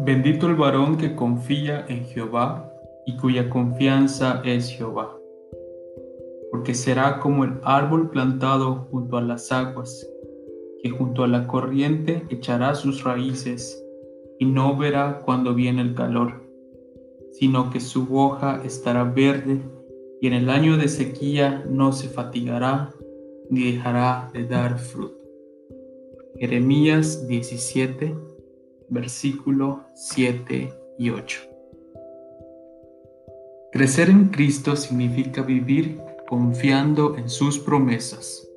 Bendito el varón que confía en Jehová y cuya confianza es Jehová, porque será como el árbol plantado junto a las aguas, que junto a la corriente echará sus raíces y no verá cuando viene el calor, sino que su hoja estará verde y en el año de sequía no se fatigará ni dejará de dar fruto. Jeremías 17 versículo 7 y 8. Crecer en Cristo significa vivir confiando en sus promesas.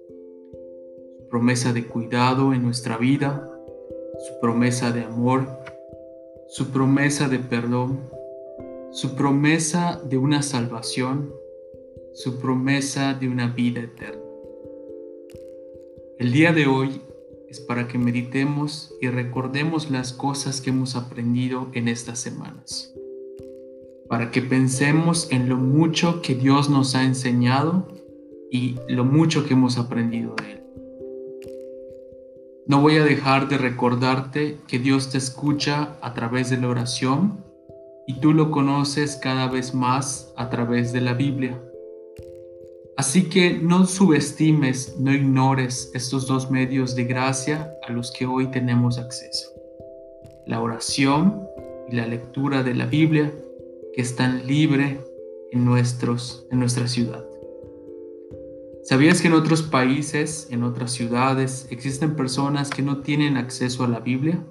Su promesa de cuidado en nuestra vida, su promesa de amor, su promesa de perdón, su promesa de una salvación, su promesa de una vida eterna. El día de hoy es para que meditemos y recordemos las cosas que hemos aprendido en estas semanas, para que pensemos en lo mucho que Dios nos ha enseñado y lo mucho que hemos aprendido de Él. No voy a dejar de recordarte que Dios te escucha a través de la oración y tú lo conoces cada vez más a través de la Biblia. Así que no subestimes, no ignores estos dos medios de gracia a los que hoy tenemos acceso. La oración y la lectura de la Biblia que están libres en, nuestros, en nuestra ciudad. ¿Sabías que en otros países, en otras ciudades, existen personas que no tienen acceso a la Biblia?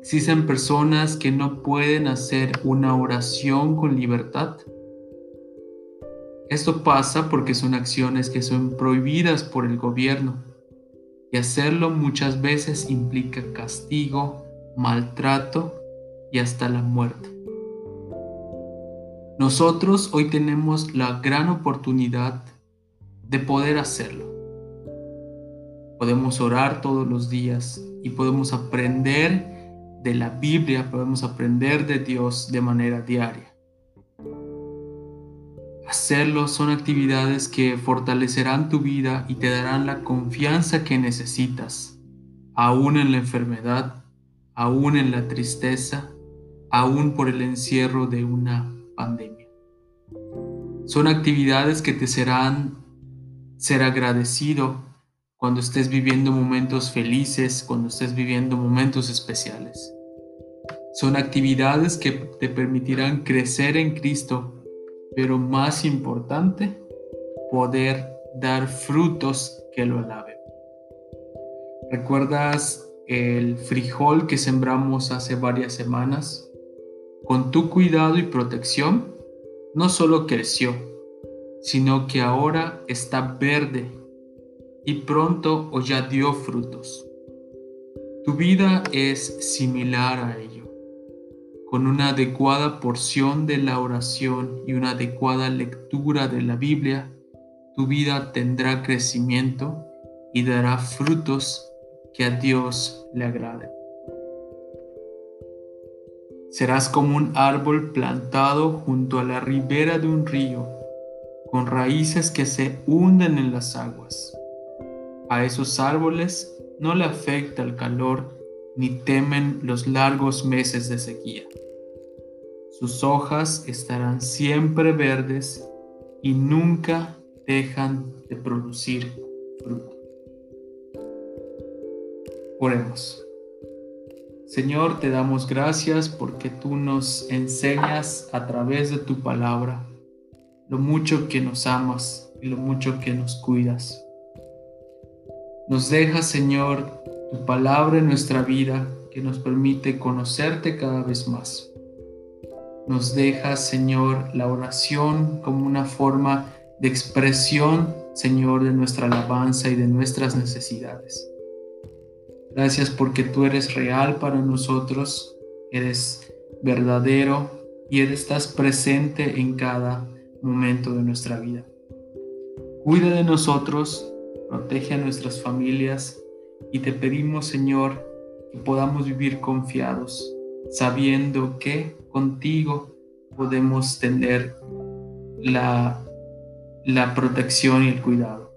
Existen personas que no pueden hacer una oración con libertad esto pasa porque son acciones que son prohibidas por el gobierno y hacerlo muchas veces implica castigo, maltrato y hasta la muerte. Nosotros hoy tenemos la gran oportunidad de poder hacerlo. Podemos orar todos los días y podemos aprender de la Biblia, podemos aprender de Dios de manera diaria. Hacerlo son actividades que fortalecerán tu vida y te darán la confianza que necesitas, aún en la enfermedad, aún en la tristeza, aún por el encierro de una pandemia. Son actividades que te serán ser agradecido cuando estés viviendo momentos felices, cuando estés viviendo momentos especiales. Son actividades que te permitirán crecer en Cristo pero más importante, poder dar frutos que lo alaben. ¿Recuerdas el frijol que sembramos hace varias semanas? Con tu cuidado y protección, no solo creció, sino que ahora está verde y pronto o ya dio frutos. Tu vida es similar a ello con una adecuada porción de la oración y una adecuada lectura de la Biblia, tu vida tendrá crecimiento y dará frutos que a Dios le agraden. Serás como un árbol plantado junto a la ribera de un río, con raíces que se hunden en las aguas. A esos árboles no le afecta el calor ni temen los largos meses de sequía. Sus hojas estarán siempre verdes y nunca dejan de producir fruto. Oremos. Señor, te damos gracias porque tú nos enseñas a través de tu palabra lo mucho que nos amas y lo mucho que nos cuidas. Nos deja, Señor, tu palabra en nuestra vida que nos permite conocerte cada vez más. Nos deja, Señor, la oración como una forma de expresión, Señor, de nuestra alabanza y de nuestras necesidades. Gracias porque tú eres real para nosotros, eres verdadero y estás presente en cada momento de nuestra vida. Cuida de nosotros, protege a nuestras familias y te pedimos, Señor, que podamos vivir confiados, sabiendo que contigo podemos tener la, la protección y el cuidado.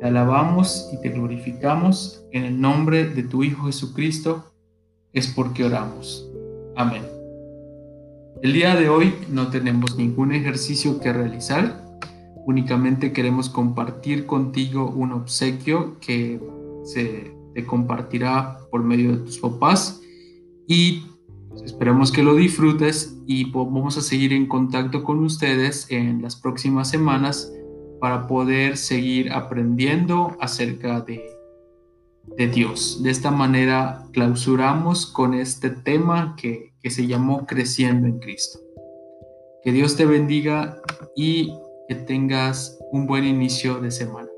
Te alabamos y te glorificamos en el nombre de tu Hijo Jesucristo, es porque oramos. Amén. El día de hoy no tenemos ningún ejercicio que realizar, únicamente queremos compartir contigo un obsequio que se te compartirá por medio de tus papás y pues, esperemos que lo disfrutes y vamos a seguir en contacto con ustedes en las próximas semanas para poder seguir aprendiendo acerca de, de Dios. De esta manera clausuramos con este tema que que se llamó Creciendo en Cristo. Que Dios te bendiga y que tengas un buen inicio de semana.